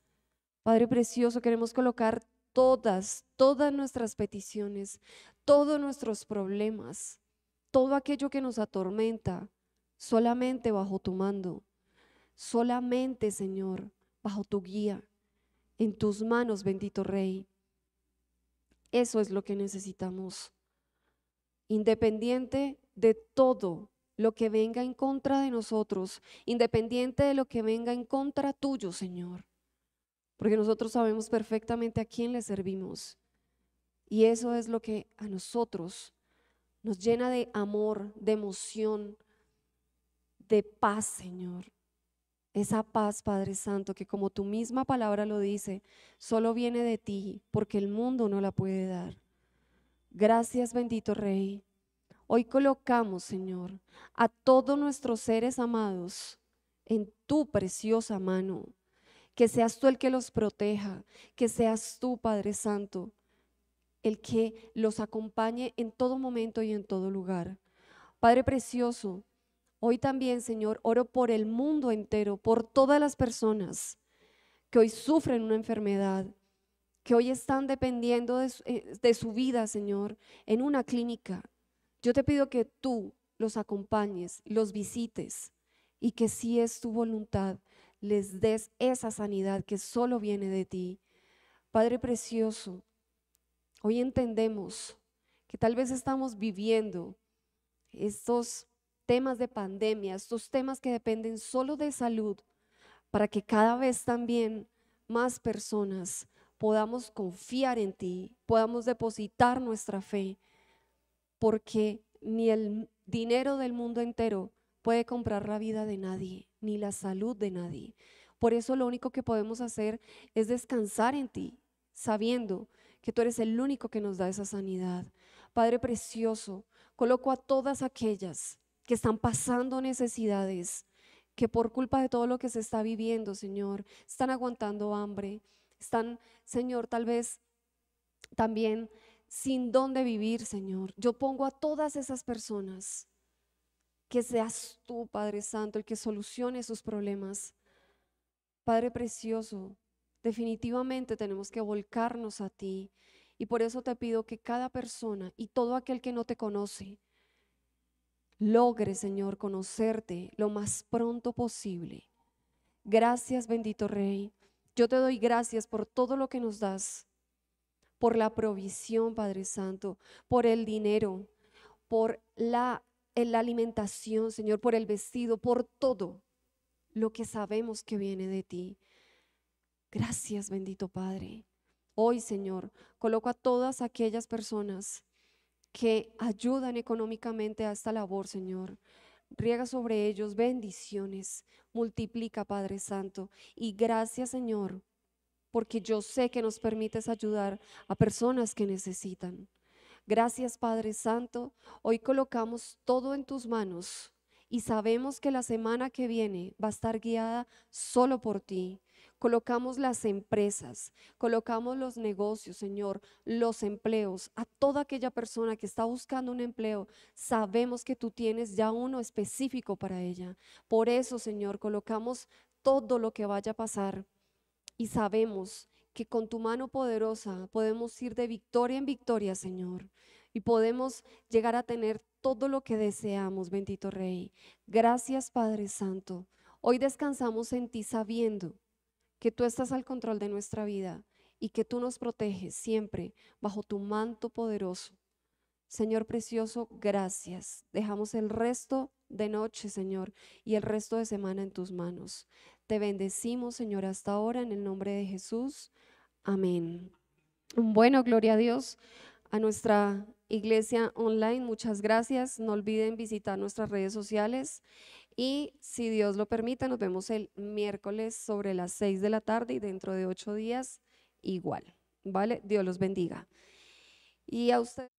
Padre precioso, queremos colocar todas, todas nuestras peticiones, todos nuestros problemas, todo aquello que nos atormenta, solamente bajo tu mando, solamente, Señor, bajo tu guía, en tus manos, bendito Rey. Eso es lo que necesitamos. Independiente de todo lo que venga en contra de nosotros, independiente de lo que venga en contra tuyo, Señor. Porque nosotros sabemos perfectamente a quién le servimos. Y eso es lo que a nosotros nos llena de amor, de emoción, de paz, Señor. Esa paz, Padre Santo, que como tu misma palabra lo dice, solo viene de ti, porque el mundo no la puede dar. Gracias, bendito Rey. Hoy colocamos, Señor, a todos nuestros seres amados en tu preciosa mano. Que seas tú el que los proteja, que seas tú, Padre Santo, el que los acompañe en todo momento y en todo lugar. Padre precioso, hoy también, Señor, oro por el mundo entero, por todas las personas que hoy sufren una enfermedad, que hoy están dependiendo de su, eh, de su vida, Señor, en una clínica. Yo te pido que tú los acompañes, los visites y que si es tu voluntad, les des esa sanidad que solo viene de ti. Padre precioso, hoy entendemos que tal vez estamos viviendo estos temas de pandemia, estos temas que dependen solo de salud, para que cada vez también más personas podamos confiar en ti, podamos depositar nuestra fe, porque ni el dinero del mundo entero puede comprar la vida de nadie, ni la salud de nadie. Por eso lo único que podemos hacer es descansar en ti, sabiendo que tú eres el único que nos da esa sanidad. Padre precioso, coloco a todas aquellas que están pasando necesidades, que por culpa de todo lo que se está viviendo, Señor, están aguantando hambre, están, Señor, tal vez también sin dónde vivir, Señor. Yo pongo a todas esas personas que seas tú, Padre Santo, el que solucione sus problemas. Padre precioso, definitivamente tenemos que volcarnos a ti. Y por eso te pido que cada persona y todo aquel que no te conoce logre, Señor, conocerte lo más pronto posible. Gracias, bendito Rey. Yo te doy gracias por todo lo que nos das, por la provisión, Padre Santo, por el dinero, por la en la alimentación, Señor, por el vestido, por todo lo que sabemos que viene de ti. Gracias, bendito Padre. Hoy, Señor, coloco a todas aquellas personas que ayudan económicamente a esta labor, Señor. Riega sobre ellos bendiciones, multiplica, Padre Santo. Y gracias, Señor, porque yo sé que nos permites ayudar a personas que necesitan. Gracias Padre Santo. Hoy colocamos todo en tus manos y sabemos que la semana que viene va a estar guiada solo por ti. Colocamos las empresas, colocamos los negocios, Señor, los empleos, a toda aquella persona que está buscando un empleo. Sabemos que tú tienes ya uno específico para ella. Por eso, Señor, colocamos todo lo que vaya a pasar y sabemos que con tu mano poderosa podemos ir de victoria en victoria, Señor, y podemos llegar a tener todo lo que deseamos, bendito Rey. Gracias, Padre Santo. Hoy descansamos en ti sabiendo que tú estás al control de nuestra vida y que tú nos proteges siempre bajo tu manto poderoso. Señor precioso, gracias. Dejamos el resto de noche, Señor, y el resto de semana en tus manos. Te bendecimos, Señor, hasta ahora en el nombre de Jesús. Amén. Bueno, gloria a Dios, a nuestra iglesia online, muchas gracias. No olviden visitar nuestras redes sociales y si Dios lo permite, nos vemos el miércoles sobre las seis de la tarde y dentro de ocho días igual. ¿Vale? Dios los bendiga. Y a usted.